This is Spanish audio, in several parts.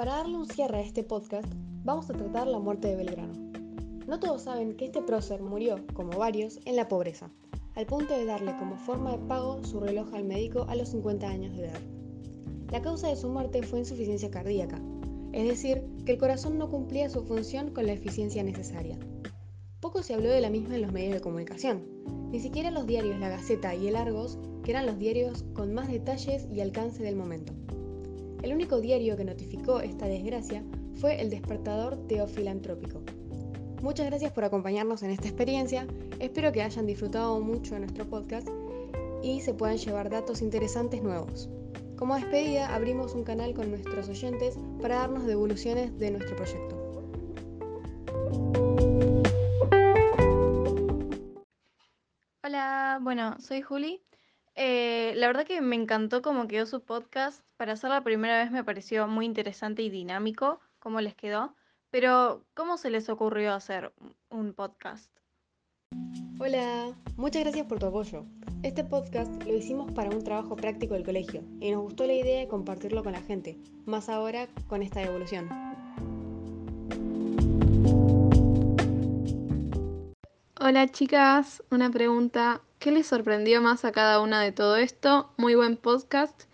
Para darle un cierre a este podcast, vamos a tratar la muerte de Belgrano. No todos saben que este prócer murió, como varios, en la pobreza, al punto de darle como forma de pago su reloj al médico a los 50 años de edad. La causa de su muerte fue insuficiencia cardíaca, es decir, que el corazón no cumplía su función con la eficiencia necesaria. Poco se habló de la misma en los medios de comunicación, ni siquiera los diarios La Gaceta y El Argos, que eran los diarios con más detalles y alcance del momento. El único diario que notificó esta desgracia fue el despertador teofilantrópico. Muchas gracias por acompañarnos en esta experiencia, espero que hayan disfrutado mucho de nuestro podcast y se puedan llevar datos interesantes nuevos. Como despedida, abrimos un canal con nuestros oyentes para darnos devoluciones de nuestro proyecto. Hola, bueno, soy Juli eh, la verdad que me encantó cómo quedó su podcast. Para ser la primera vez me pareció muy interesante y dinámico cómo les quedó. Pero, ¿cómo se les ocurrió hacer un podcast? Hola, muchas gracias por tu apoyo. Este podcast lo hicimos para un trabajo práctico del colegio y nos gustó la idea de compartirlo con la gente, más ahora con esta devolución. Hola chicas, una pregunta. ¿Qué les sorprendió más a cada una de todo esto? Muy buen podcast.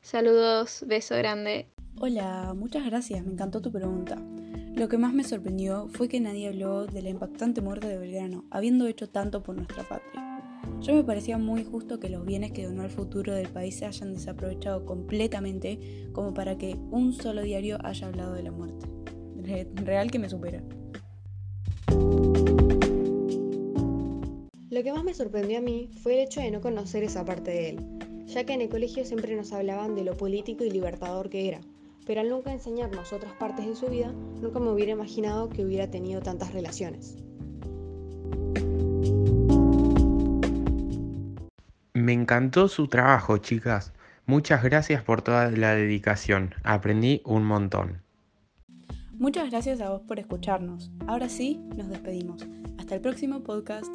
Saludos, beso grande. Hola, muchas gracias, me encantó tu pregunta. Lo que más me sorprendió fue que nadie habló de la impactante muerte de Belgrano, habiendo hecho tanto por nuestra patria. Yo me parecía muy justo que los bienes que donó al futuro del país se hayan desaprovechado completamente como para que un solo diario haya hablado de la muerte. Real que me supera. Lo que más me sorprendió a mí fue el hecho de no conocer esa parte de él, ya que en el colegio siempre nos hablaban de lo político y libertador que era, pero al nunca enseñarnos otras partes de su vida, nunca me hubiera imaginado que hubiera tenido tantas relaciones. Me encantó su trabajo, chicas. Muchas gracias por toda la dedicación. Aprendí un montón. Muchas gracias a vos por escucharnos. Ahora sí, nos despedimos. Hasta el próximo podcast.